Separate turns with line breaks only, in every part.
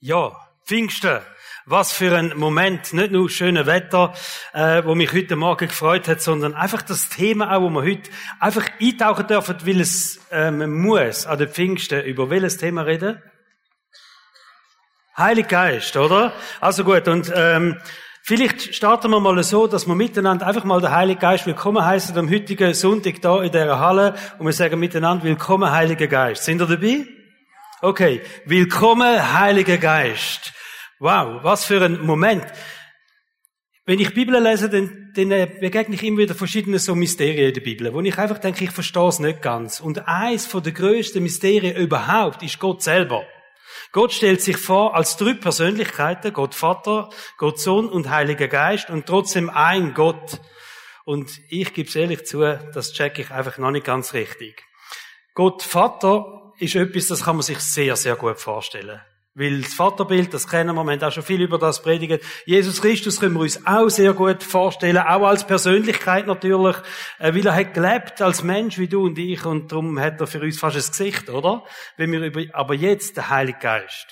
Ja, Pfingsten. Was für ein Moment. Nicht nur schönes Wetter, äh, wo mich heute Morgen gefreut hat, sondern einfach das Thema auch, wo wir heute einfach eintauchen dürfen, weil es ähm, muss an den Pfingsten. Über welches Thema reden? Heilig Geist, oder? Also gut, und ähm, vielleicht starten wir mal so, dass wir miteinander einfach mal den Heiligen Geist willkommen heißen am heutigen Sonntag da in dieser Halle und wir sagen miteinander Willkommen, Heiliger Geist. Sind ihr dabei? Okay, willkommen, Heiliger Geist. Wow, was für ein Moment. Wenn ich Bibel lese, dann, dann äh, begegne ich immer wieder verschiedene so Mysterien in der Bibel, wo ich einfach denke, ich verstehe es nicht ganz. Und eins von der größten Mysterien überhaupt ist Gott selber. Gott stellt sich vor als drei Persönlichkeiten, Gott Vater, Gott Sohn und Heiliger Geist und trotzdem ein Gott. Und ich gebe es ehrlich zu, das checke ich einfach noch nicht ganz richtig. Gott Vater ist etwas, das kann man sich sehr, sehr gut vorstellen. Weil das Vaterbild, das kennen wir, wir haben auch schon viel über das predigt. Jesus Christus können wir uns auch sehr gut vorstellen, auch als Persönlichkeit natürlich, äh, weil er hat gelebt als Mensch wie du und ich und darum hat er für uns fast ein Gesicht, oder? Wenn wir über, aber jetzt der Heilige Geist.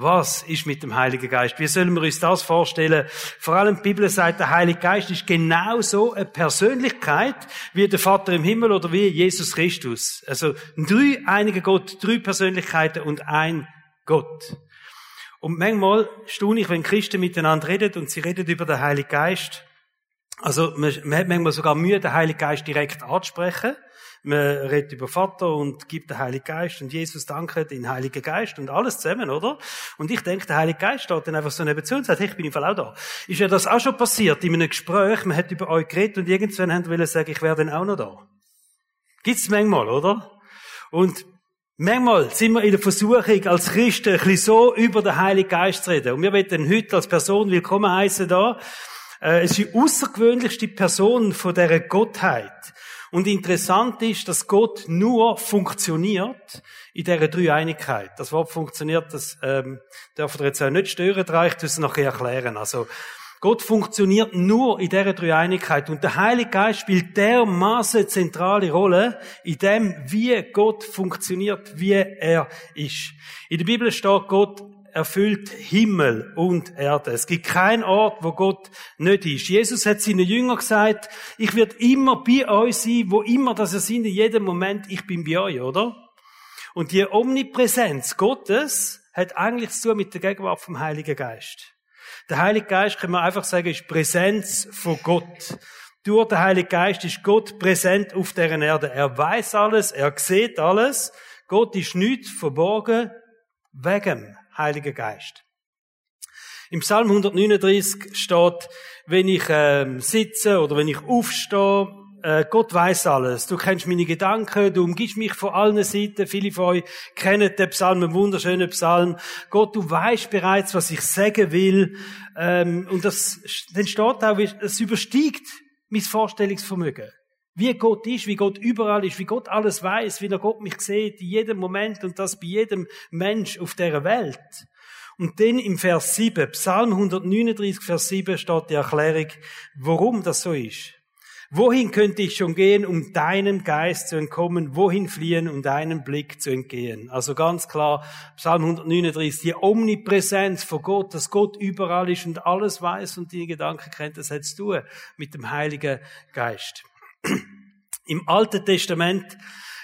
Was ist mit dem Heiligen Geist? Wie sollen wir uns das vorstellen? Vor allem die Bibel sagt, der Heilige Geist ist genauso eine Persönlichkeit wie der Vater im Himmel oder wie Jesus Christus. Also drei einiger Gott, drei Persönlichkeiten und ein Gott. Und manchmal staune ich, wenn Christen miteinander reden und sie reden über den Heiligen Geist. Also man hat manchmal sogar Mühe, den Heiligen Geist direkt anzusprechen. Man redet über Vater und gibt den Heiligen Geist und Jesus dankt den Heiligen Geist und alles zusammen, oder? Und ich denke, der Heilige Geist steht dann einfach so neben zu und sagt, hey, ich bin im Fall auch da. Ist ja das auch schon passiert in einem Gespräch, man hat über euch geredet und irgendwann haben wollen sagen, ich wäre dann auch noch da. Gibt's manchmal, oder? Und Manchmal sind wir in der Versuchung, als Christen ein bisschen so über den Heiligen Geist zu reden. Und wir werden heute als Person willkommen heißen da. Äh, es ist die außergewöhnlichste Person von dieser Gottheit. Und interessant ist, dass Gott nur funktioniert in dieser Dreieinigkeit. Das Wort funktioniert, das ähm, dürfen wir jetzt auch nicht stören, da ich das nachher erklären. Also Gott funktioniert nur in dieser Dreieinigkeit. Und der Heilige Geist spielt dermaßen zentrale Rolle in dem, wie Gott funktioniert, wie er ist. In der Bibel steht, Gott erfüllt Himmel und Erde. Es gibt keinen Ort, wo Gott nicht ist. Jesus hat seinen Jüngern gesagt, ich werde immer bei euch sein, wo immer das ihr seid, in jedem Moment, ich bin bei euch, oder? Und die Omnipräsenz Gottes hat eigentlich zu tun mit der Gegenwart vom Heiligen Geist. Der Heilige Geist, kann man einfach sagen, ist Präsenz von Gott. Durch den Heiligen Geist ist Gott präsent auf deren Erde. Er weiß alles, er sieht alles. Gott ist nicht verborgen wegen Heiligen Geist. Im Psalm 139 steht, wenn ich ähm, sitze oder wenn ich aufstehe, äh, Gott weiß alles. Du kennst meine Gedanken, du umgibst mich von allen Seiten. Viele von euch kennen den Psalm, einen wunderschönen Psalm. Gott, du weißt bereits, was ich sagen will. Ähm, und das, dann steht auch, es übersteigt mein Vorstellungsvermögen. Wie Gott ist, wie Gott überall ist, wie Gott alles weiß, wie er Gott mich sieht, in jedem Moment und das bei jedem Mensch auf der Welt. Und dann im Vers 7, Psalm 139, Vers 7 steht die Erklärung, warum das so ist. Wohin könnte ich schon gehen, um deinem Geist zu entkommen? Wohin fliehen, um deinem Blick zu entgehen? Also ganz klar, Psalm 139, die Omnipräsenz von Gott, dass Gott überall ist und alles weiß und die Gedanken kennt, das hat zu tun mit dem Heiligen Geist. Im Alten Testament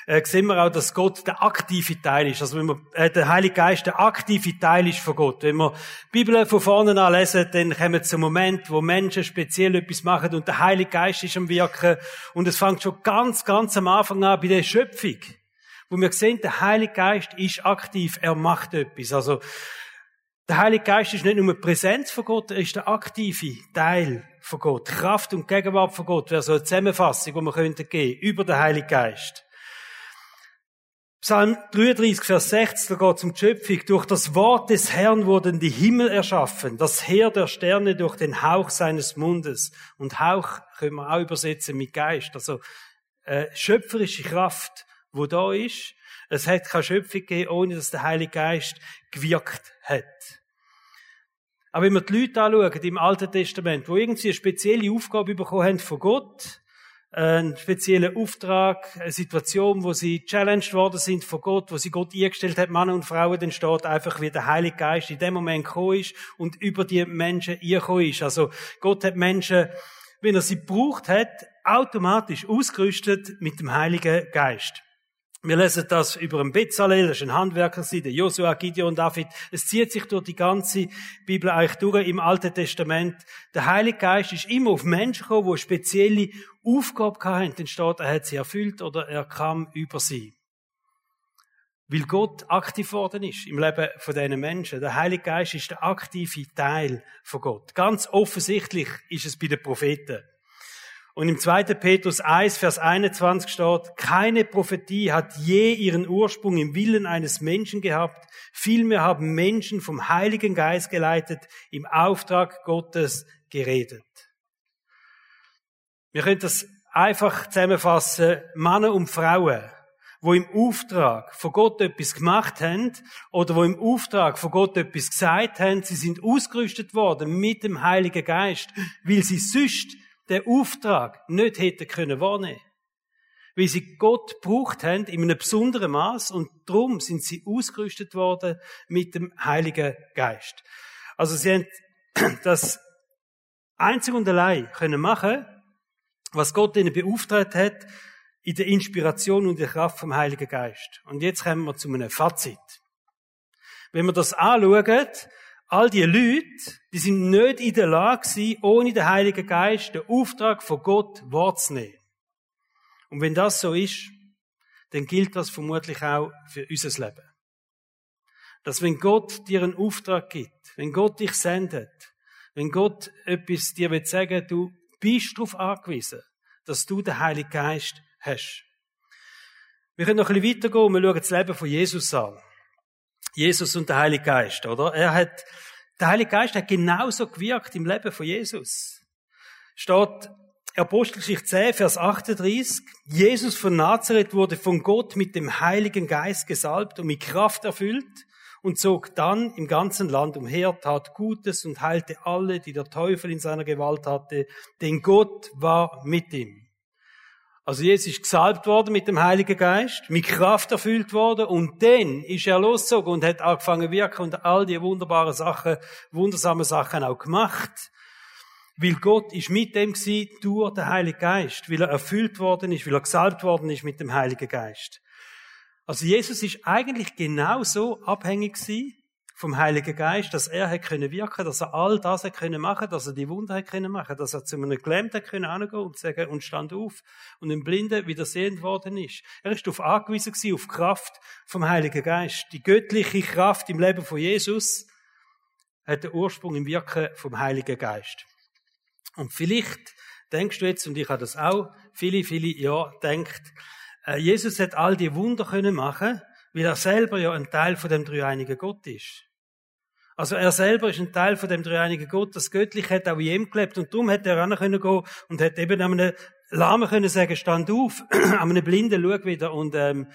äh, sehen wir auch, dass Gott der aktive Teil ist. Also wenn man, äh, der Heilige Geist der aktive Teil ist von Gott. Wenn wir die Bibel von vorne an lesen, dann kommen wir zum Moment, wo Menschen speziell etwas machen und der Heilige Geist ist am Wirken. Und es fängt schon ganz, ganz am Anfang an bei der Schöpfung. Wo wir sehen, der Heilige Geist ist aktiv, er macht etwas. Also, der Heilige Geist ist nicht nur eine Präsenz von Gott, er ist der aktive Teil von Gott. Kraft und Gegenwart von Gott wäre so eine Zusammenfassung, die wir könnten geben über den Heiligen Geist. Psalm 33, Vers 60, da geht es um die Schöpfung. Durch das Wort des Herrn wurden die Himmel erschaffen, das Heer der Sterne durch den Hauch seines Mundes. Und Hauch können wir auch übersetzen mit Geist. Also äh, schöpferische Kraft, wo da ist. Es hat keine Schöpfung gegeben, ohne dass der Heilige Geist gewirkt hat. Aber wenn wir die Leute anschauen im Alten Testament, wo irgendwie eine spezielle Aufgabe bekommen haben von Gott, einen speziellen Auftrag, eine Situation, wo sie challenged worden sind von Gott, wo sie Gott eingestellt hat, Männer und Frauen, dann steht einfach, wie der Heilige Geist in dem Moment gekommen ist und über die Menschen eingekommen ist. Also Gott hat Menschen, wenn er sie gebraucht hat, automatisch ausgerüstet mit dem Heiligen Geist. Wir lesen das über den Bezalel, das ist ein Handwerker, der Josua, Gideon, David. Es zieht sich durch die ganze Bibel eigentlich durch im Alten Testament. Der Heilige Geist ist immer auf Menschen gekommen, die spezielle Aufgaben hatten. Dann steht, er hat sie erfüllt oder er kam über sie. Weil Gott aktiv worden ist im Leben von diesen Menschen. Der Heilige Geist ist der aktive Teil von Gott. Ganz offensichtlich ist es bei den Propheten. Und im 2. Petrus 1, Vers 21 steht, keine Prophetie hat je ihren Ursprung im Willen eines Menschen gehabt, vielmehr haben Menschen vom Heiligen Geist geleitet, im Auftrag Gottes geredet. Wir können das einfach zusammenfassen, Männer und Frauen, wo im Auftrag von Gott etwas gemacht haben oder wo im Auftrag von Gott etwas gesagt haben, sie sind ausgerüstet worden mit dem Heiligen Geist, weil sie sonst den Auftrag nicht hätten können wahrnehmen. Weil sie Gott gebraucht haben in einem besonderen Maß und darum sind sie ausgerüstet worden mit dem Heiligen Geist. Also sie haben das einzig und allein können machen, was Gott ihnen beauftragt hat, in der Inspiration und der Kraft vom Heiligen Geist. Und jetzt kommen wir zu einem Fazit. Wenn wir das anschauen, all die Leute, die sind nicht in der Lage gewesen, ohne den Heiligen Geist den Auftrag von Gott wahrzunehmen. Und wenn das so ist, dann gilt das vermutlich auch für unser Leben. Dass wenn Gott dir einen Auftrag gibt, wenn Gott dich sendet, wenn Gott etwas dir will sagen, du bist darauf angewiesen, dass du den Heiligen Geist hast. Wir können noch ein bisschen weitergehen und wir schauen das Leben von Jesus an. Jesus und der Heilige Geist, oder? Er hat, der Heilige Geist hat genauso gewirkt im Leben von Jesus. Steht Apostelgeschichte 10, Vers 38. Jesus von Nazareth wurde von Gott mit dem Heiligen Geist gesalbt und mit Kraft erfüllt und zog dann im ganzen Land umher, tat Gutes und heilte alle, die der Teufel in seiner Gewalt hatte, denn Gott war mit ihm. Also Jesus ist gesalbt worden mit dem Heiligen Geist, mit Kraft erfüllt worden und dann ist er losgezogen und hat angefangen wirken und all die wunderbaren Sachen, wundersame Sachen auch gemacht. Weil Gott ist mit dem gewesen, durch den Heiligen Geist, weil er erfüllt worden ist, weil er gesalbt worden ist mit dem Heiligen Geist. Also Jesus ist eigentlich genauso abhängig gewesen vom Heiligen Geist, dass er hat können wirken, dass er all das hat können machen, dass er die Wunder hat können machen, dass er zu einem Gelähmten können angehen und sagen und stand auf und dem Blinden wieder sehend worden ist. Er ist darauf angewiesen gewesen, auf Kraft vom Heiligen Geist. Die göttliche Kraft im Leben von Jesus hat den Ursprung im Wirken vom Heiligen Geist. Und vielleicht denkst du jetzt, und ich habe das auch viele, viele Jahre denkt, äh, Jesus hat all die Wunder können machen, weil er selber ja ein Teil von dem dreieinigen Gott ist. Also er selber ist ein Teil von dem dreieinigen Gott. Das Göttliche hat auch in ihm gelebt und darum hätte er ran können gehen und hätte eben einem Lahmen können sagen, stand auf, an einem Blinden schau wieder und ähm,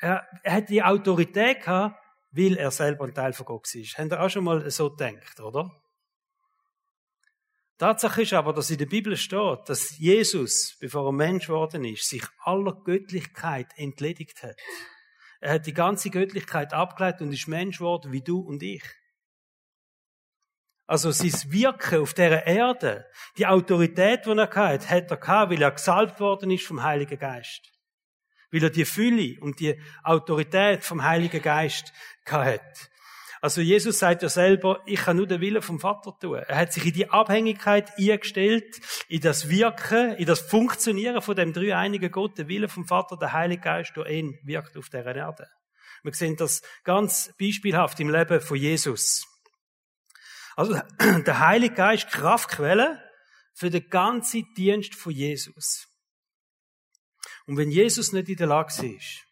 er, er hat die Autorität gehabt, weil er selber ein Teil von Gott war. Habt ihr auch schon mal so gedacht, oder? Tatsache ist aber, dass in der Bibel steht, dass Jesus, bevor er Mensch geworden ist, sich aller Göttlichkeit entledigt hat. Er hat die ganze Göttlichkeit abgeleitet und ist Mensch geworden wie du und ich. Also sein Wirken auf dieser Erde, die Autorität, die er hatte, hat er gehabt, weil er gesalbt worden ist vom Heiligen Geist. Weil er die Fülle und die Autorität vom Heiligen Geist hat. Also Jesus sagt ja selber, ich kann nur den Willen vom Vater tun. Er hat sich in die Abhängigkeit eingestellt, in das Wirken, in das Funktionieren von dem dreieinigen Gott, der Wille vom Vater, der Heilige Geist, der ihn wirkt auf der Erde. Wir sehen das ganz beispielhaft im Leben von Jesus. Also der Heilige Geist Kraftquelle für den ganzen Dienst von Jesus. Und wenn Jesus nicht in der Lage ist,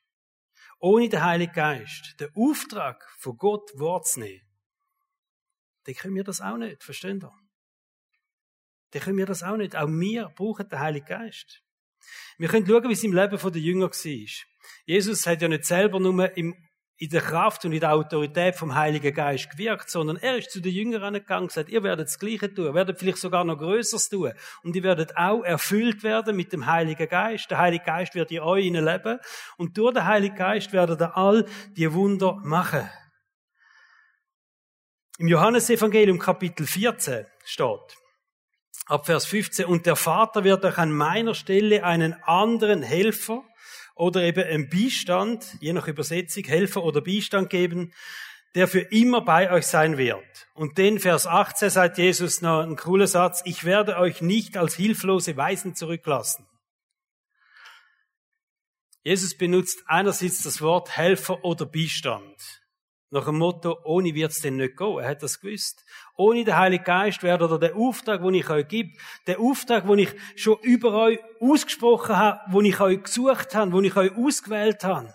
ohne den Heiligen Geist den Auftrag von Gott wahrzunehmen, dann können wir das auch nicht, verstehen ihr? Dann können wir das auch nicht. Auch wir brauchen den Heiligen Geist. Wir können schauen, wie es im Leben der Jünger war. Jesus hat ja nicht selber nur im, in der Kraft und in der Autorität vom Heiligen Geist gewirkt, sondern er ist zu den Jüngern gegangen und gesagt, ihr werdet das Gleiche tun, werdet vielleicht sogar noch Größeres tun. Und ihr werdet auch erfüllt werden mit dem Heiligen Geist. Der Heilige Geist wird in euch leben. Und durch den Heiligen Geist werdet ihr all die Wunder machen. Im Johannesevangelium Kapitel 14 steht, ab Vers 15, und der Vater wird euch an meiner Stelle einen anderen Helfer oder eben einen Beistand, je nach Übersetzung, Helfer oder Beistand geben, der für immer bei euch sein wird. Und den Vers 18 sagt Jesus noch ein cooler Satz, ich werde euch nicht als hilflose Weisen zurücklassen. Jesus benutzt einerseits das Wort Helfer oder Beistand. Nach dem Motto, ohne wird's denn nicht gehen. Er hat das gewusst. Ohne den Heiligen Geist wäre oder der Auftrag, den ich euch gebe, der Auftrag, den ich schon über euch ausgesprochen habe, den ich euch gesucht habe, den ich euch ausgewählt habe.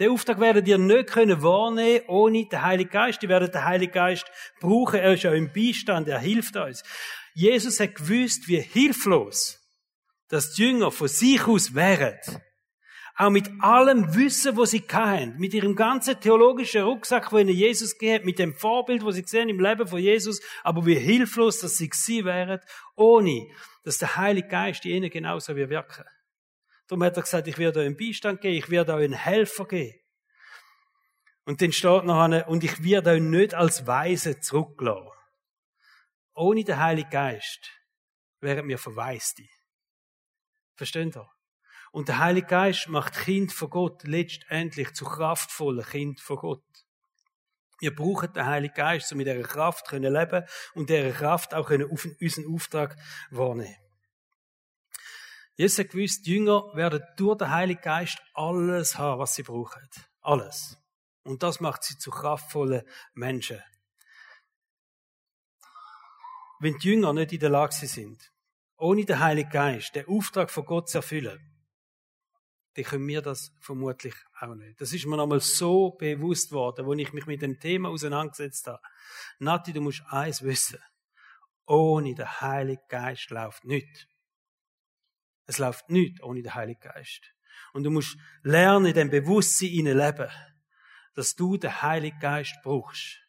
Der Auftrag werdet ihr nicht können wahrnehmen ohne den Heiligen Geist. Ihr werdet den Heiligen Geist brauchen. Er ist ja im Beistand. Er hilft uns. Jesus hat gewusst, wie hilflos die Jünger von sich aus wären. Auch mit allem Wissen, wo sie hatten, mit ihrem ganzen theologischen Rucksack, wo ihnen Jesus gegeben mit dem Vorbild, wo sie sehen im Leben von Jesus, aber wie hilflos, dass sie gewesen wären, ohne, dass der Heilige Geist ihnen genauso wie wirken. Darum hat er gesagt, ich werde euch einen Beistand geben, ich werde euch einen Helfer geben. Und dann steht noch und ich werde euch nicht als Weise zurücklassen. Ohne den Heiligen Geist wären wir Verwaiste. Versteht ihr? Und der Heilige Geist macht Kind von Gott letztendlich zu kraftvollen Kind von Gott. Wir brauchen den Heiligen Geist, um mit dieser Kraft zu leben und dieser Kraft auch unseren Auftrag wahrnehmen. Jesus hat gewusst, die Jünger werden durch den Heiligen Geist alles haben, was sie brauchen. Alles. Und das macht sie zu kraftvollen Menschen. Wenn die Jünger nicht in der Lage sind, ohne den Heiligen Geist den Auftrag von Gott zu erfüllen, dann können wir das vermutlich auch nicht. Das ist mir nochmal so bewusst worden, als ich mich mit dem Thema auseinandergesetzt habe. Nati, du musst eins wissen. Ohne den Heiligen Geist läuft nichts. Es läuft nichts ohne den Heiligen Geist. Und du musst lernen, in dem Bewusstsein leben, dass du den Heiligen Geist brauchst.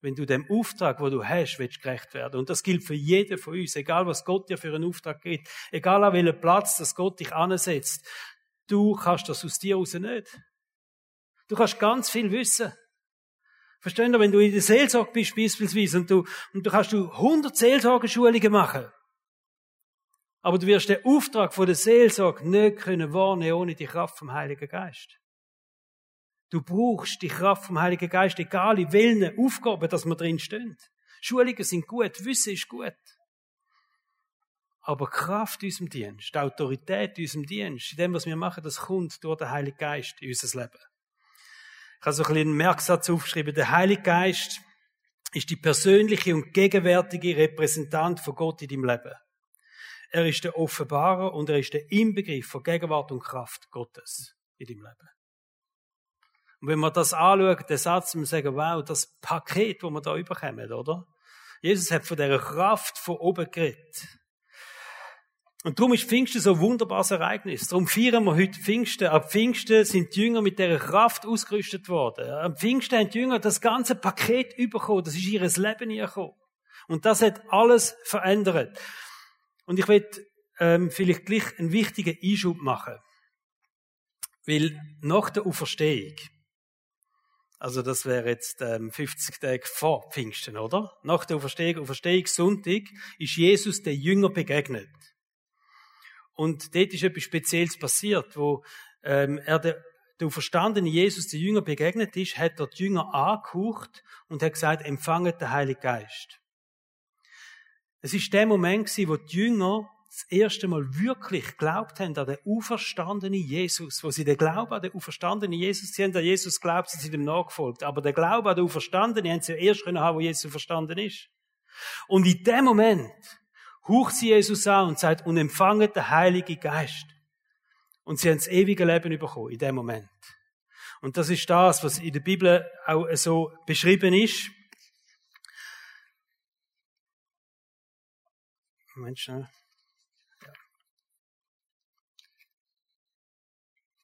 Wenn du dem Auftrag, wo du hast, willst gerecht werden. Und das gilt für jeden von uns, egal was Gott dir für einen Auftrag gibt, egal an welchem Platz, dass Gott dich ansetzt. Du kannst das aus dir raus nicht. Du kannst ganz viel wissen. Verstehen Sie, wenn du in der Seelsorge bist, beispielsweise, und du, und du kannst du 100 Seelsorgeschulungen machen. Aber du wirst den Auftrag von der Seelsorge nicht können wahrnehmen ohne die Kraft vom Heiligen Geist. Du brauchst die Kraft vom Heiligen Geist, egal in welchen Aufgaben, dass wir drin stehen. Schulungen sind gut, Wissen ist gut. Aber Kraft in unserem Dienst, die Autorität in unserem Dienst, in dem, was wir machen, das kommt durch den Heiligen Geist in unser Leben. Ich habe so ein einen Merksatz aufgeschrieben. Der Heilige Geist ist die persönliche und gegenwärtige Repräsentant von Gott in deinem Leben. Er ist der Offenbarer und er ist der Inbegriff von Gegenwart und Kraft Gottes in deinem Leben. Und wenn wir das anschauen, den Satz, wir sagen, wow, das Paket, das wir da überkommen, oder? Jesus hat von dieser Kraft von oben geredet. Und darum ist Pfingsten so ein wunderbares Ereignis. Darum feiern wir heute Pfingsten. Ab Pfingsten sind die Jünger mit dieser Kraft ausgerüstet worden. Ab Pfingsten haben die Jünger das ganze Paket bekommen. Das ist ihres Leben gekommen. Und das hat alles verändert. Und ich will ähm, vielleicht gleich einen wichtigen Einschub machen. Weil nach der Auferstehung, also das wäre jetzt ähm, 50 Tage vor Pfingsten, oder? Nach der Auferstehung, Auferstehungssonntag, ist Jesus den Jünger begegnet. Und dort ist etwas Spezielles passiert, wo ähm, er der, der verstandene Jesus den Jünger begegnet ist, hat er die Jünger angehaucht und hat gesagt, empfanget den Heiligen Geist. Es ist der Moment gewesen, wo die Jünger das erste Mal wirklich geglaubt haben an den auferstandenen Jesus, wo sie den Glauben an den auferstandenen Jesus, sie haben an Jesus geglaubt, sie sind ihm nachgefolgt, aber den Glauben an den auferstandenen haben sie erst können haben, wo Jesus verstanden ist. Und in dem Moment haucht sie Jesus an und sagt, und empfangen den Heiligen Geist. Und sie haben das ewige Leben bekommen in dem Moment. Und das ist das, was in der Bibel auch so beschrieben ist. Moment schnell. Ja.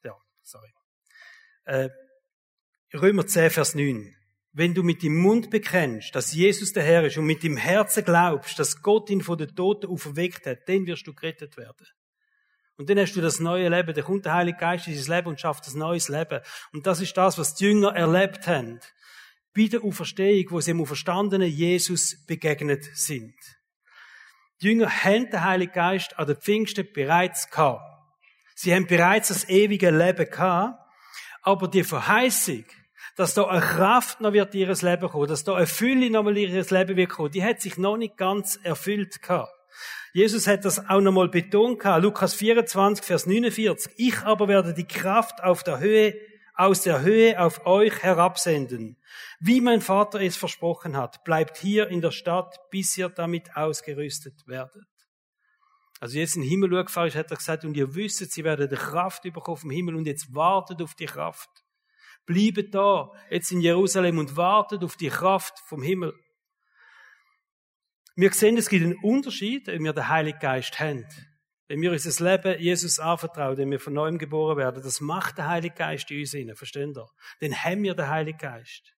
ja, sorry. Äh, Römer 10, Vers 9. Wenn du mit dem Mund bekennst, dass Jesus der Herr ist und mit dem Herzen glaubst, dass Gott ihn von den Toten auferweckt hat, dann wirst du gerettet werden. Und dann hast du das neue Leben. Dann kommt der Heilige Geist in dein Leben und schafft ein neues Leben. Und das ist das, was die Jünger erlebt haben. Bei der Auferstehung, wo sie dem auferstandenen Jesus begegnet sind. Die Jünger haben den Heiligen Geist an den Pfingsten bereits gehabt. Sie haben bereits das ewige Leben gehabt. Aber die Verheißung, dass da eine Kraft noch wird in ihr Leben kommen, dass da eine Fülle noch mal in ihr Leben wird kommen, die hat sich noch nicht ganz erfüllt gehabt. Jesus hat das auch nochmal betont gehabt. Lukas 24, Vers 49. Ich aber werde die Kraft auf der Höhe, aus der Höhe auf euch herabsenden. Wie mein Vater es versprochen hat, bleibt hier in der Stadt, bis ihr damit ausgerüstet werdet. Also jetzt in den Himmel gefahren ist, hat er gesagt, und ihr wisst, sie werden die Kraft bekommen vom Himmel und jetzt wartet auf die Kraft. Bleibt da, jetzt in Jerusalem und wartet auf die Kraft vom Himmel. Wir sehen, es gibt einen Unterschied, wenn wir den Heiligen Geist haben. Wenn wir unser Leben Jesus anvertrauen, wenn wir von neuem geboren werden, das macht der Heilige Geist in uns hinein, versteht ihr? Dann haben wir den Heiligen Geist.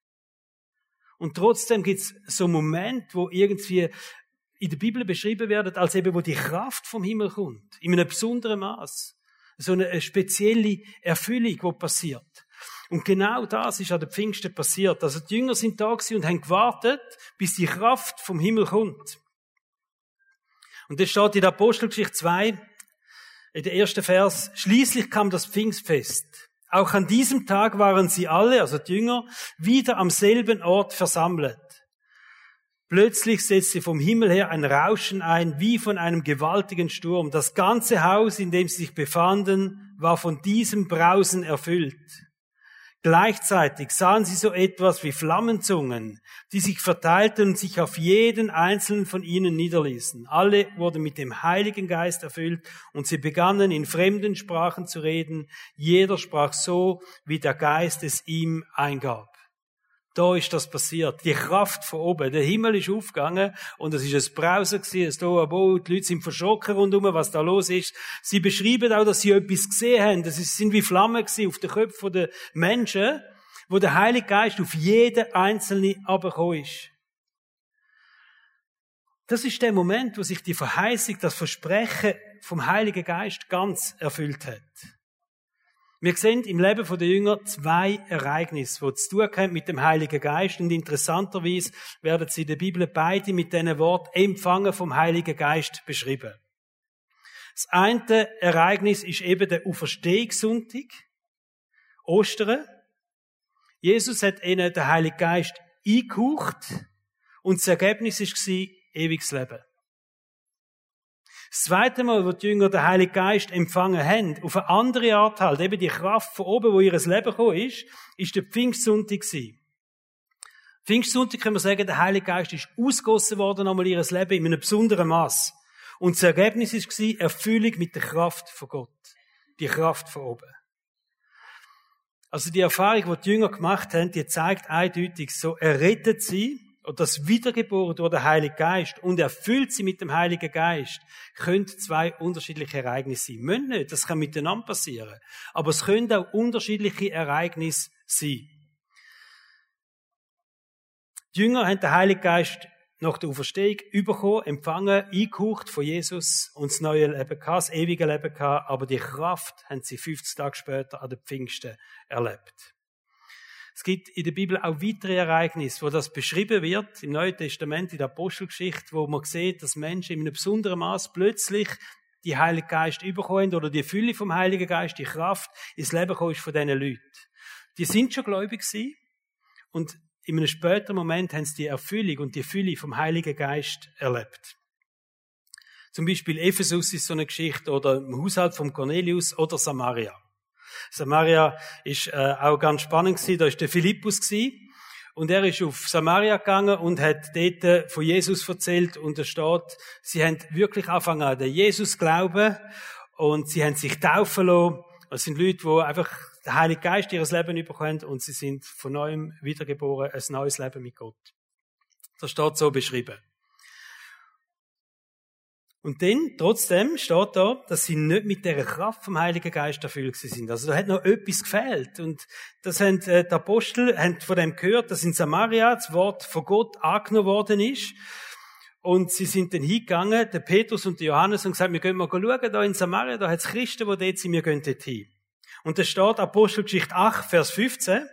Und trotzdem gibt es so einen Moment, wo irgendwie in der Bibel beschrieben werden, als eben, wo die Kraft vom Himmel kommt. In einem besonderen Maß. So eine spezielle Erfüllung, die passiert. Und genau das ist an der Pfingsten passiert. Also die Jünger sind da und haben gewartet, bis die Kraft vom Himmel kommt. Und das steht in der Apostelgeschichte 2, in der ersten Vers, schließlich kam das Pfingstfest. Auch an diesem Tag waren sie alle, also die Jünger, wieder am selben Ort versammelt. Plötzlich setzte vom Himmel her ein Rauschen ein, wie von einem gewaltigen Sturm. Das ganze Haus, in dem sie sich befanden, war von diesem Brausen erfüllt. Gleichzeitig sahen sie so etwas wie Flammenzungen, die sich verteilten und sich auf jeden einzelnen von ihnen niederließen. Alle wurden mit dem Heiligen Geist erfüllt und sie begannen in fremden Sprachen zu reden. Jeder sprach so, wie der Geist es ihm eingab. Da ist das passiert. Die Kraft von oben. Der Himmel ist aufgegangen und es ist ein Brausen gewesen, ein Tohuwabohu. Die Leute sind verschrocken rundum, was da los ist. Sie beschreiben auch, dass sie etwas gesehen haben. Das sind wie Flammen gewesen auf den Köpfen der Menschen, wo der Heilige Geist auf jeden Einzelnen abgekommen ist. Das ist der Moment, wo sich die Verheißung, das Versprechen vom Heiligen Geist ganz erfüllt hat. Wir sehen im Leben der Jünger zwei Ereignisse, die zu tun haben mit dem Heiligen Geist. Und interessanterweise werden sie in der Bibel beide mit diesen Wort empfangen vom Heiligen Geist beschrieben. Das eine Ereignis ist eben der Auferstehungssonntag, Ostern. Jesus hat ihnen den Heiligen Geist eingehaucht und das Ergebnis war ewiges Leben. Das zweite Mal, wo die Jünger den Heiligen Geist empfangen haben, auf eine andere Art halt, eben die Kraft von oben, wo ihr Leben gekommen ist, ist der Pfingstsonntag gewesen. Pfingstsonntag können wir sagen, der Heilige Geist ist ausgossen worden einmal ihr Leben in einem besonderen Maß. Und das Ergebnis war Erfüllung mit der Kraft von Gott. Die Kraft von oben. Also die Erfahrung, die die Jünger gemacht haben, die zeigt eindeutig, so errettet sie, und das Wiedergeboren durch den Heiligen Geist und erfüllt sie mit dem Heiligen Geist, können zwei unterschiedliche Ereignisse sein. Müssen nicht, das kann miteinander passieren. Aber es können auch unterschiedliche Ereignisse sein. Die Jünger haben den Heiligen Geist nach der Auferstehung bekommen, empfangen, eingehaucht von Jesus und das neue Leben gehabt, das ewige Leben gehabt, aber die Kraft haben sie 50 Tage später an den Pfingsten erlebt. Es gibt in der Bibel auch weitere Ereignisse, wo das beschrieben wird, im Neuen Testament, in der Apostelgeschichte, wo man sieht, dass Menschen in einem besonderen Maß plötzlich die Heilige Geist überkommen oder die Fülle vom Heiligen Geist, die Kraft ins Leben kommen von diesen Leuten. Die sind schon gläubig gewesen und in einem späteren Moment haben sie die Erfüllung und die Fülle vom Heiligen Geist erlebt. Zum Beispiel Ephesus ist so eine Geschichte oder im Haushalt von Cornelius oder Samaria. Samaria ist äh, auch ganz spannend gewesen. Da ist der Philippus gewesen. Und er ist auf Samaria gegangen und hat dort äh, von Jesus erzählt. Und da steht, sie haben wirklich angefangen an den Jesus glauben und sie haben sich taufen lassen. Das sind Leute, die einfach den Heiligen Geist ihres Leben bekommen und sie sind von neuem wiedergeboren, ein neues Leben mit Gott. Das steht so beschrieben. Und dann, trotzdem, steht da, dass sie nicht mit der Kraft vom Heiligen Geist erfüllt sind. Also da hat noch etwas gefehlt. Und das haben äh, die Apostel haben von dem gehört, dass in Samaria das Wort von Gott angenommen worden ist. Und sie sind dann hingegangen, der Petrus und der Johannes, und gesagt, wir gehen mal schauen, da in Samaria, da hat es Christen, die dort sind, wir gehen dort hin. Und da steht Apostelgeschichte 8, Vers 15.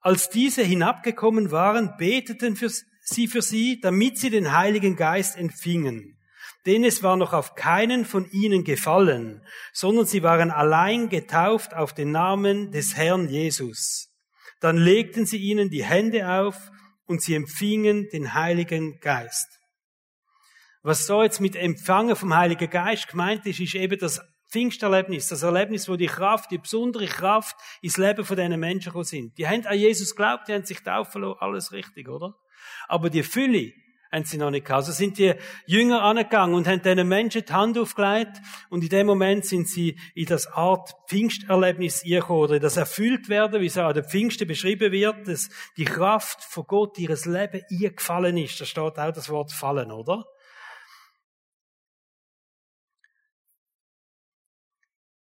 Als diese hinabgekommen waren, beteten für sie für sie, damit sie den Heiligen Geist empfingen denn es war noch auf keinen von ihnen gefallen, sondern sie waren allein getauft auf den Namen des Herrn Jesus. Dann legten sie ihnen die Hände auf und sie empfingen den Heiligen Geist. Was so jetzt mit Empfangen vom Heiligen Geist gemeint ist, ist eben das Pfingsterlebnis, das Erlebnis, wo die Kraft, die besondere Kraft ins Leben von diesen Menschen gekommen sind. Die haben an Jesus geglaubt, die haben sich taufen lassen, alles richtig, oder? Aber die Fülle, haben sie noch nicht gehabt. Also sind die Jünger angegangen und haben diesen Menschen die Hand aufgelegt und in dem Moment sind sie in das Art Pfingsterlebnis gekommen oder in das erfüllt werden, wie es an den Pfingsten beschrieben wird, dass die Kraft von Gott ihres Leben ihr gefallen ist. Da steht auch das Wort fallen, oder?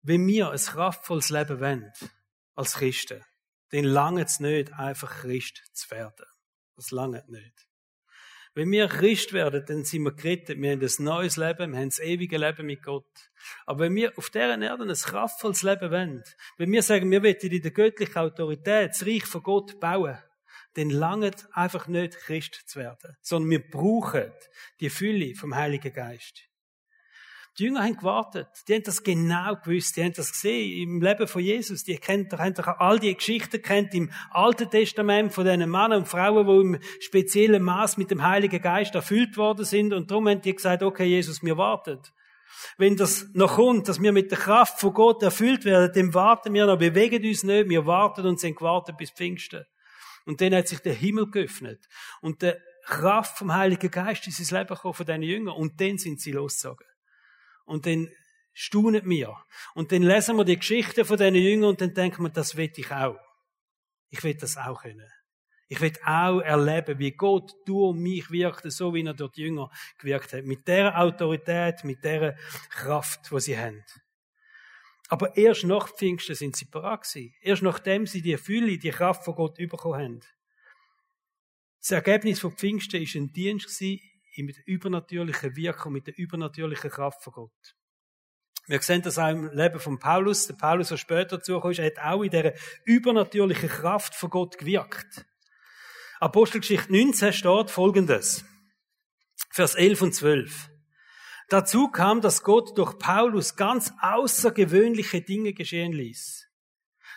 Wenn wir ein kraftvolles Leben wollen, als Christen, dann langt es nicht, einfach Christ zu werden. Das langt nicht. Wenn wir Christ werden, dann sind wir gerettet. Wir haben ein neues Leben, wir haben das ewige Leben mit Gott. Aber wenn wir auf dieser Erde ein kraftvolles Leben wollen, wenn wir sagen, wir wollen in der göttlichen Autorität das Reich von Gott bauen, dann langt einfach nicht Christ zu werden, sondern wir brauchen die Fülle vom Heiligen Geist. Die Jünger haben gewartet. Die haben das genau gewusst. Die haben das gesehen im Leben von Jesus. Die kennen, haben doch all die Geschichten kennt im Alten Testament von diesen Männern und Frauen, die im speziellen Maß mit dem Heiligen Geist erfüllt worden sind. Und darum haben die gesagt, okay, Jesus, wir warten. Wenn das noch kommt, dass wir mit der Kraft von Gott erfüllt werden, dann warten wir noch, bewegen uns nicht, wir warten und sind gewartet bis Pfingsten. Und dann hat sich der Himmel geöffnet. Und die Kraft vom Heiligen Geist ist ins Leben gekommen von diesen Jüngern. Und dann sind sie losgezogen. Und dann staunen wir. Und dann lesen wir die Geschichten von diesen Jüngern und dann denken wir, das will ich auch. Ich will das auch können. Ich will auch erleben, wie Gott durch mich wirkt, so wie er die Jünger gewirkt hat. Mit der Autorität, mit der Kraft, die sie haben. Aber erst nach Pfingsten sind sie bereit gewesen. Erst nachdem sie die Fülle, die Kraft von Gott bekommen haben. Das Ergebnis von Pfingsten war ein Dienst mit der übernatürlichen Wirkung, mit der übernatürlichen Kraft von Gott. Wir sehen das auch im Leben von Paulus. Der Paulus, der später dazu kam, hat auch in dieser übernatürlichen Kraft von Gott gewirkt. Apostelgeschichte 19 steht folgendes. Vers 11 und 12. Dazu kam, dass Gott durch Paulus ganz außergewöhnliche Dinge geschehen ließ.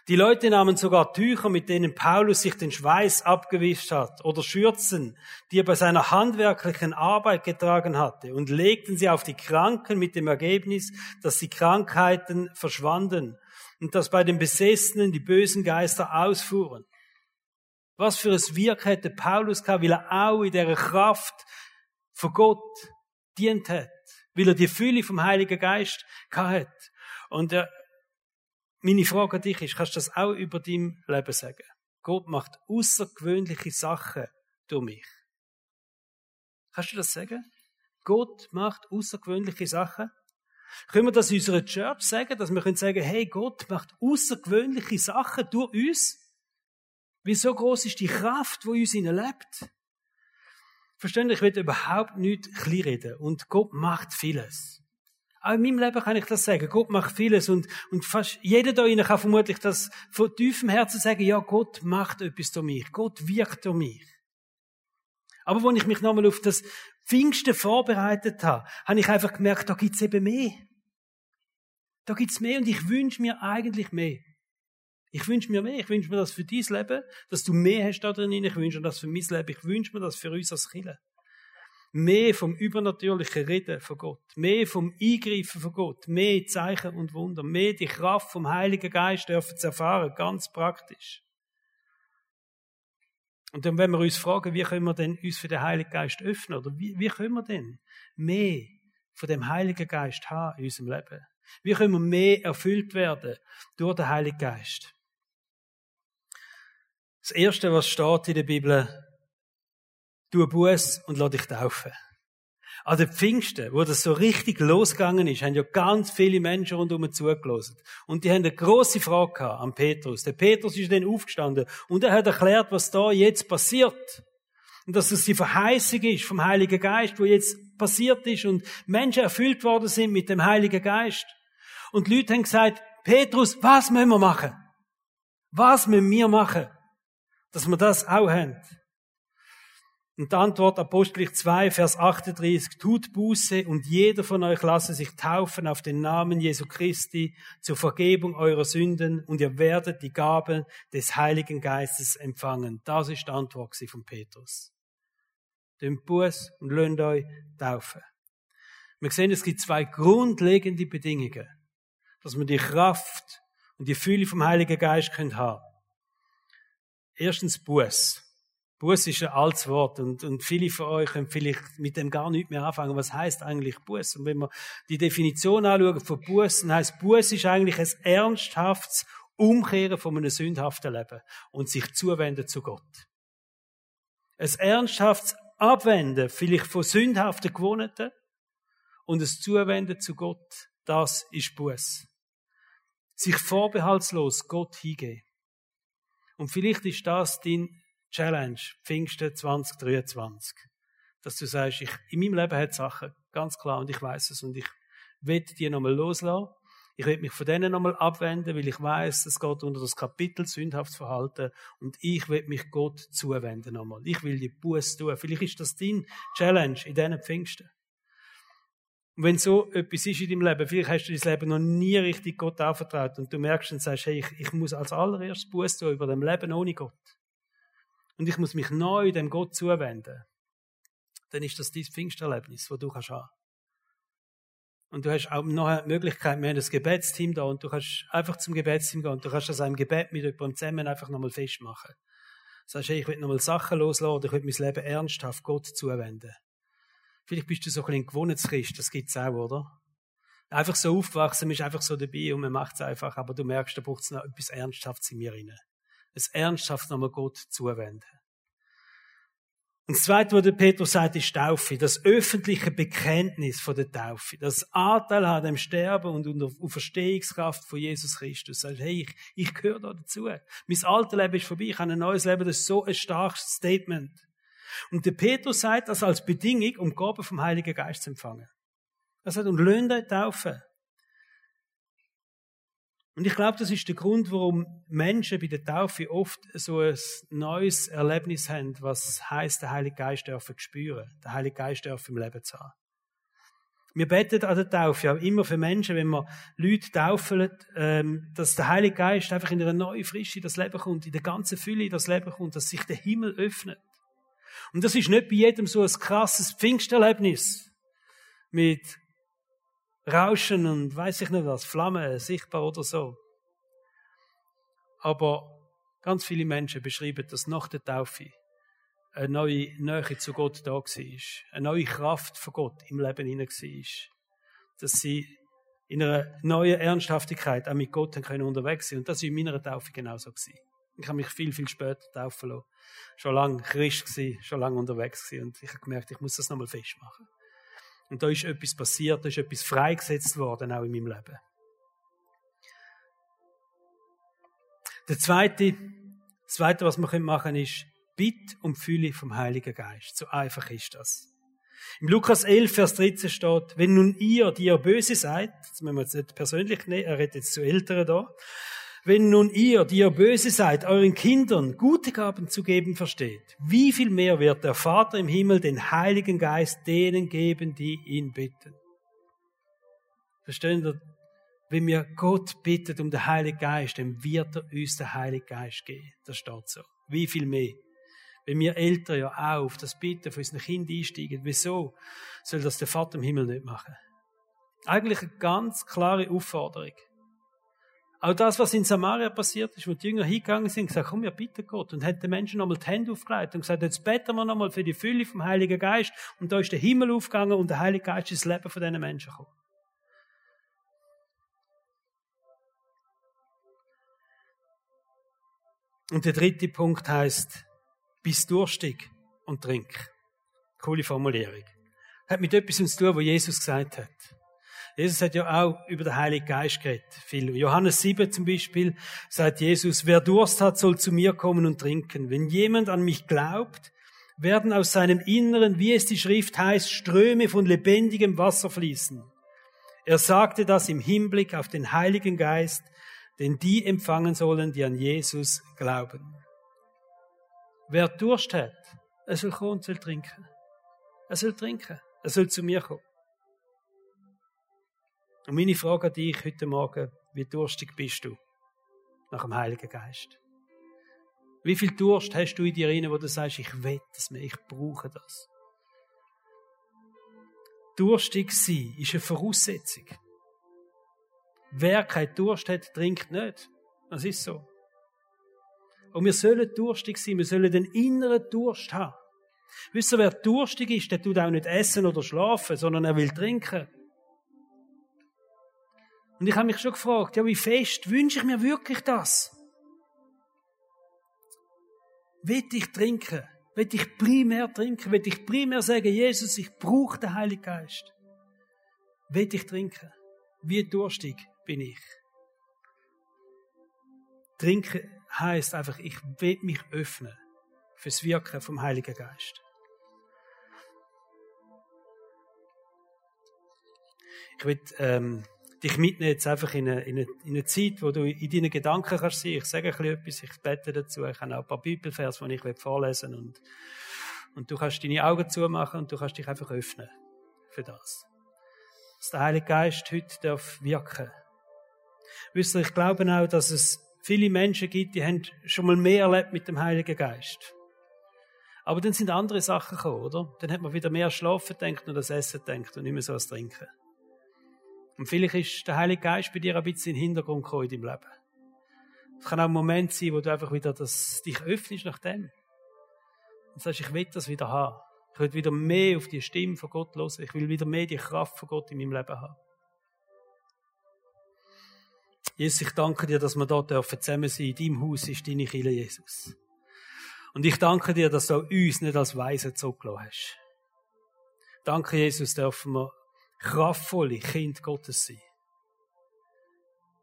Die Leute nahmen sogar Tücher, mit denen Paulus sich den Schweiß abgewischt hat, oder Schürzen, die er bei seiner handwerklichen Arbeit getragen hatte, und legten sie auf die Kranken mit dem Ergebnis, dass die Krankheiten verschwanden und dass bei den Besessenen die bösen Geister ausfuhren. Was für ein Wirk hätte Paulus gehabt, weil er auch in der Kraft von Gott dient hat, weil er die Fülle vom Heiligen Geist gehabt hat. Und er meine Frage an dich ist, kannst du das auch über dein Leben sagen? Gott macht außergewöhnliche Sachen durch mich. Kannst du das sagen? Gott macht außergewöhnliche Sachen. Können wir das in unserer Church sagen, dass wir können sagen, hey, Gott macht außergewöhnliche Sachen durch uns? Wie so groß ist die Kraft, wo uns in lebt? Verständlich, ich will überhaupt nicht kleinreden. Und Gott macht vieles. Auch in meinem Leben kann ich das sagen. Gott macht vieles und, und fast jeder da drinnen kann vermutlich das von tiefem Herzen sagen, ja, Gott macht etwas durch mich. Gott wirkt durch mich. Aber wenn ich mich nochmal auf das Pfingsten vorbereitet habe, habe ich einfach gemerkt, da gibt's eben mehr. Da gibt's mehr und ich wünsche mir eigentlich mehr. Ich wünsche mir mehr. Ich wünsche mir das für dein Leben, dass du mehr hast da drin. Ich wünsche mir das für mein Leben. Ich wünsche mir das für uns als Kinder. Mehr vom übernatürlichen Reden von Gott. Mehr vom Eingreifen von Gott. Mehr Zeichen und Wunder. Mehr die Kraft vom Heiligen Geist dürfen zu erfahren. Ganz praktisch. Und dann, wenn wir uns fragen, wie können wir denn uns für den Heiligen Geist öffnen? Oder wie, wie können wir denn mehr von dem Heiligen Geist haben in unserem Leben? Wie können wir mehr erfüllt werden durch den Heiligen Geist? Das erste, was steht in der Bibel, tu Buß und lass dich taufen. An den Pfingsten, wo das so richtig losgegangen ist, haben ja ganz viele Menschen rundherum zugelassen. Und die haben eine grosse Frage gehabt an Petrus. Der Petrus ist dann aufgestanden und er hat erklärt, was da jetzt passiert. Und dass das die Verheißung ist vom Heiligen Geist, wo jetzt passiert ist und Menschen erfüllt worden sind mit dem Heiligen Geist. Und die Leute haben gesagt, Petrus, was müssen wir machen? Was müssen wir machen? Dass wir das auch haben. Und die Antwort Apostel 2, Vers 38, tut Buße und jeder von euch lasse sich taufen auf den Namen Jesu Christi zur Vergebung eurer Sünden und ihr werdet die Gaben des Heiligen Geistes empfangen. Das ist die Antwort von Petrus. Den Buß und lasst euch taufen. Wir sehen, es gibt zwei grundlegende Bedingungen, dass wir die Kraft und die Fülle vom Heiligen Geist können haben. Erstens Buß. Buß ist ein altes Wort und, und viele von euch können vielleicht mit dem gar nicht mehr anfangen. Was heißt eigentlich Buß? Und wenn wir die Definition anschauen von Buß, dann heißt Buß ist eigentlich ein ernsthaftes Umkehren von einem sündhaften Leben und sich zuwenden zu Gott. Ein ernsthaftes Abwenden, vielleicht von sündhaften Gewohnheiten und ein Zuwenden zu Gott, das ist Buß. Sich vorbehaltslos Gott hingeben. Und vielleicht ist das dein Challenge, Pfingsten 2023. Dass du sagst, ich, in meinem Leben hat Sachen, ganz klar, und ich weiß es, und ich will die nochmal loslassen. Ich will mich von denen nochmal abwenden, weil ich weiß, es geht unter das Kapitel sündhaftes Verhalten und ich will mich Gott zuwenden nochmal. Ich will die Buß tun. Vielleicht ist das dein Challenge in diesen Pfingsten. Und wenn so etwas ist in deinem Leben, vielleicht hast du dein Leben noch nie richtig Gott anvertraut und du merkst und sagst, hey, ich, ich muss als allererstes Buß tun über dem Leben ohne Gott und ich muss mich neu dem Gott zuwenden, dann ist das dein Pfingsterlebnis, das du kannst haben. Und du hast auch noch eine Möglichkeit, wir haben das Gebetsteam da und du kannst einfach zum Gebetsteam gehen und du kannst das einem Gebet mit jemandem zusammen einfach nochmal festmachen. Sagst, hey, ich will nochmal Sachen loslassen, ich will mein Leben ernsthaft Gott zuwenden. Vielleicht bist du so ein bisschen Gewohnheitschrist, das gibt's auch, oder? Einfach so aufgewachsen, man ist einfach so dabei und man macht es einfach, aber du merkst, da braucht es noch etwas Ernsthaftes in mir rein es ernsthaft nochmal Gott zuwenden. Und das Zweite, was der Petrus sagt, ist Taufe. Das öffentliche Bekenntnis von der Taufe. Das Anteil hat am Sterben und unter Verstehungskraft von Jesus Christus. Sagt, hey, ich, ich gehöre da dazu. Mein altes Leben ist vorbei, ich habe ein neues Leben. Das ist so ein starkes Statement. Und der Petrus sagt das als Bedingung, um Gaben vom Heiligen Geist zu empfangen. Er sagt, und löhnt euch taufen. Und ich glaube, das ist der Grund, warum Menschen bei der Taufe oft so ein neues Erlebnis haben, was heißt, der Heilige Geist dürfen spüren, der Heilige Geist dürfen im Leben zu haben. Wir beten an der Taufe auch immer für Menschen, wenn wir Leute taufen, ähm, dass der Heilige Geist einfach in einer neuen Frische in das Leben kommt, in der ganzen Fülle in das Leben kommt, dass sich der Himmel öffnet. Und das ist nicht bei jedem so ein krasses Pfingsterlebnis mit Rauschen und weiß ich nicht was, Flammen sichtbar oder so. Aber ganz viele Menschen beschreiben, dass nach der Taufe eine neue Nähe zu Gott da war, eine neue Kraft von Gott im Leben hinein war. Dass sie in einer neuen Ernsthaftigkeit auch mit Gott können unterwegs sind. Und das war in meiner Taufe genauso. Gewesen. Ich habe mich viel, viel später taufen lassen. Schon lange Christ gewesen, schon lange unterwegs gewesen. Und ich habe gemerkt, ich muss das nochmal festmachen. Und da ist etwas passiert, da ist etwas freigesetzt worden, auch in meinem Leben. Der zweite, das zweite, was wir machen können, ist, Bitt um Fülle vom Heiligen Geist. So einfach ist das. Im Lukas 11, Vers 13 steht, wenn nun ihr, die ihr böse seid, das müssen wir jetzt nicht persönlich nehmen, er redet jetzt zu Älteren da, wenn nun ihr, die ihr böse seid, euren Kindern gute Gaben zu geben versteht, wie viel mehr wird der Vater im Himmel den Heiligen Geist denen geben, die ihn bitten? Verstehen ihr? Wenn wir Gott bittet um den Heiligen Geist, dann wird er uns den Heiligen Geist geben. Das steht so. Wie viel mehr? Wenn wir Eltern ja auch auf das Bitten von unseren Kindern einsteigen, wieso soll das der Vater im Himmel nicht machen? Eigentlich eine ganz klare Aufforderung. Auch das, was in Samaria passiert ist, wo die Jünger hingegangen sind, gesagt, komm, wir bitten Gott. Und hat den Menschen nochmal die Hände aufgelegt und gesagt, jetzt beten wir nochmal für die Fülle vom Heiligen Geist. Und da ist der Himmel aufgegangen und der Heilige Geist ist das Leben von diesen Menschen gekommen. Und der dritte Punkt heißt, bist durstig und trink. Coole Formulierung. Hat mit etwas zu tun, was Jesus gesagt hat. Jesus hat ja auch über den Heiligen Geist geredet. Viel. Johannes 7 zum Beispiel sagt Jesus, wer Durst hat, soll zu mir kommen und trinken. Wenn jemand an mich glaubt, werden aus seinem Inneren, wie es die Schrift heißt, Ströme von lebendigem Wasser fließen. Er sagte das im Hinblick auf den Heiligen Geist, den die empfangen sollen, die an Jesus glauben. Wer Durst hat, er soll kommen und soll trinken. Er soll trinken. Er soll zu mir kommen. Und meine Frage an dich heute Morgen, wie durstig bist du nach dem Heiligen Geist? Wie viel Durst hast du in dir rein, wo du sagst, ich will es mir, ich brauche das? Durstig sein ist eine Voraussetzung. Wer keinen Durst hat, trinkt nicht. Das ist so. Und wir sollen durstig sein, wir sollen den inneren Durst haben. Wisst ihr, wer durstig ist, der tut auch nicht essen oder schlafen, sondern er will trinken. Und ich habe mich schon gefragt, ja, wie fest wünsche ich mir wirklich das? will ich trinken? Will ich primär trinken? Will ich primär sagen, Jesus, ich brauche den Heiligen Geist? Will ich trinken? Wie durstig bin ich? Trinken heißt einfach, ich will mich öffnen fürs Wirken vom Heiligen Geist. Ich will ähm, dich mitnehmen jetzt einfach in eine, in, eine, in eine Zeit, wo du in deinen Gedanken kannst sein. Ich sage ein etwas, ich bete dazu. Ich habe auch ein paar Bibelvers, die ich vorlesen und, und du kannst deine Augen zumachen und du kannst dich einfach öffnen für das. Dass der Heilige Geist heute darf wirken. Wisst ihr, ich glaube auch, dass es viele Menschen gibt, die haben schon mal mehr erlebt mit dem Heiligen Geist. Aber dann sind andere Sachen gekommen, oder? Dann hat man wieder mehr Schlafen denkt und das Essen denkt und nicht mehr so das Trinken. Und vielleicht ist der Heilige Geist bei dir ein bisschen in den Hintergrund gekommen in deinem Leben. Es kann auch ein Moment sein, wo du einfach wieder das, dich öffnest nach dem. Und sagst, ich will das wieder haben. Ich will wieder mehr auf die Stimme von Gott hören. Ich will wieder mehr die Kraft von Gott in meinem Leben haben. Jesus, ich danke dir, dass wir da dürfen zusammen sein. In deinem Haus ist deine Kirche, Jesus. Und ich danke dir, dass du uns nicht als Weise zurückgelassen hast. Danke, Jesus, dürfen wir kraftvolle Kind Gottes sein.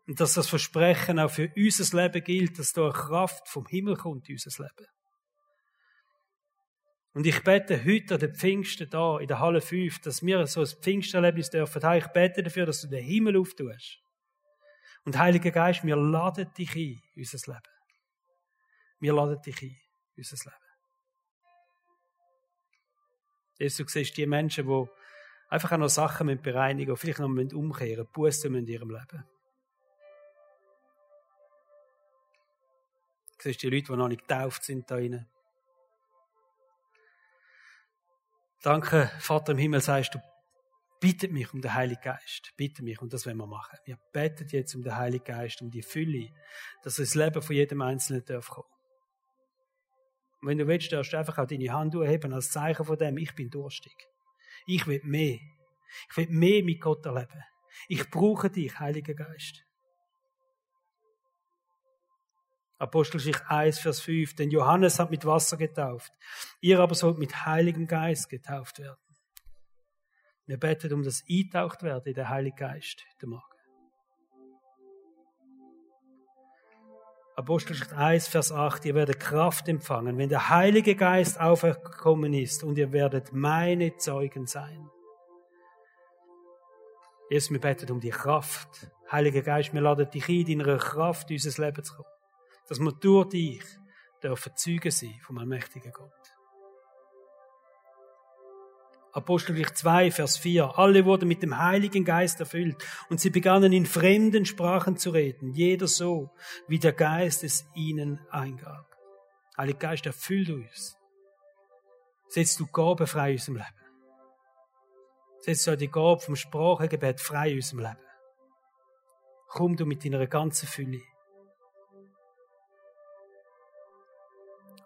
Und dass das Versprechen auch für unser Leben gilt, dass da eine Kraft vom Himmel kommt in unser Leben. Und ich bete heute an den Pfingsten da, in der Halle 5, dass wir so ein Pfingsterlebnis dürfen. Ich bete dafür, dass du den Himmel auftust. Und Heiliger Geist, wir laden dich ein, in unser Leben. Wir laden dich ein, in unser Leben. Jesus, du siehst die Menschen, die einfach auch noch Sachen mit bereinigen, vielleicht noch mit umkehren, Buße in ihrem Leben. Du siehst die Leute, die noch nicht getauft sind da drinnen. Danke, Vater im Himmel, sagst du, bittet mich um den Heiligen Geist. Bitte mich, und das wollen wir machen. Wir beten jetzt um den Heiligen Geist, um die Fülle, dass das Leben von jedem Einzelnen darf kommen. Und wenn du willst, darfst du einfach auch deine Hand erheben als Zeichen von dem, ich bin durstig. Ich will mehr. Ich will mehr mit Gott erleben. Ich brauche dich, Heiliger Geist. Apostelgeschichte 1, Vers 5. Denn Johannes hat mit Wasser getauft. Ihr aber sollt mit Heiligem Geist getauft werden. Wir beten um das Eintaucht werden in den Heiligen Geist heute Morgen. Apostelgeschichte 1, Vers 8, ihr werdet Kraft empfangen, wenn der Heilige Geist auferkommen ist und ihr werdet meine Zeugen sein. Jesus, wir beten um die Kraft. Heiliger Geist, wir laden dich ein, in deiner Kraft in unser Leben zu kommen. Dass wir durch dich dürfen Zeugen sein vom allmächtigen Gott. Apostelgeschichte 2, Vers 4. Alle wurden mit dem Heiligen Geist erfüllt und sie begannen in fremden Sprachen zu reden, jeder so, wie der Geist es ihnen eingab. Heiliger Geist, erfüllt uns. Setzt du Gabe frei in unserem Leben. Setzt du die Gabe vom Sprachengebet frei in unserem Leben. Komm du mit deiner ganzen Fülle.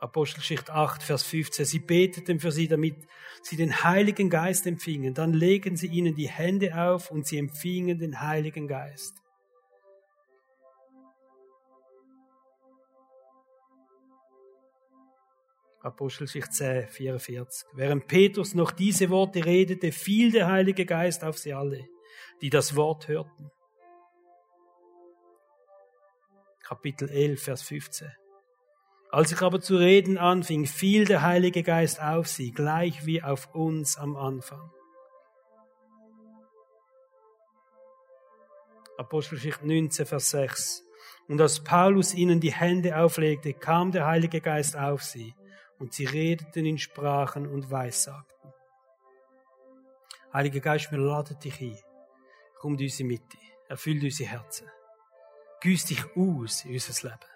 Apostelgeschichte 8, Vers 15. Sie beteten für sie, damit sie den Heiligen Geist empfingen. Dann legen sie ihnen die Hände auf und sie empfingen den Heiligen Geist. Apostelgeschichte 10, 44. Während Petrus noch diese Worte redete, fiel der Heilige Geist auf sie alle, die das Wort hörten. Kapitel 11, Vers 15. Als ich aber zu reden anfing, fiel der Heilige Geist auf sie, gleich wie auf uns am Anfang. Apostelgeschichte 19, Vers 6. Und als Paulus ihnen die Hände auflegte, kam der Heilige Geist auf sie, und sie redeten in Sprachen und Weissagten. Heiliger Geist, wir laden dich ein. Komm in unsere Mitte. Erfüll unsere Herzen. Güss dich aus in unser Leben.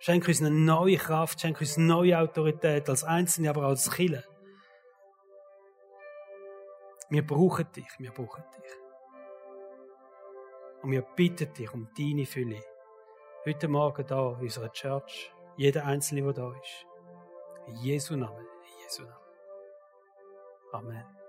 Schenk uns eine neue Kraft, schenk uns neue Autorität, als Einzelne, aber als Killer. Wir brauchen dich, wir brauchen dich. Und wir bitten dich um deine Fülle. Heute Morgen da in unserer Church, jeder Einzelne, der da ist. In Jesu Namen, in Jesu Namen. Amen.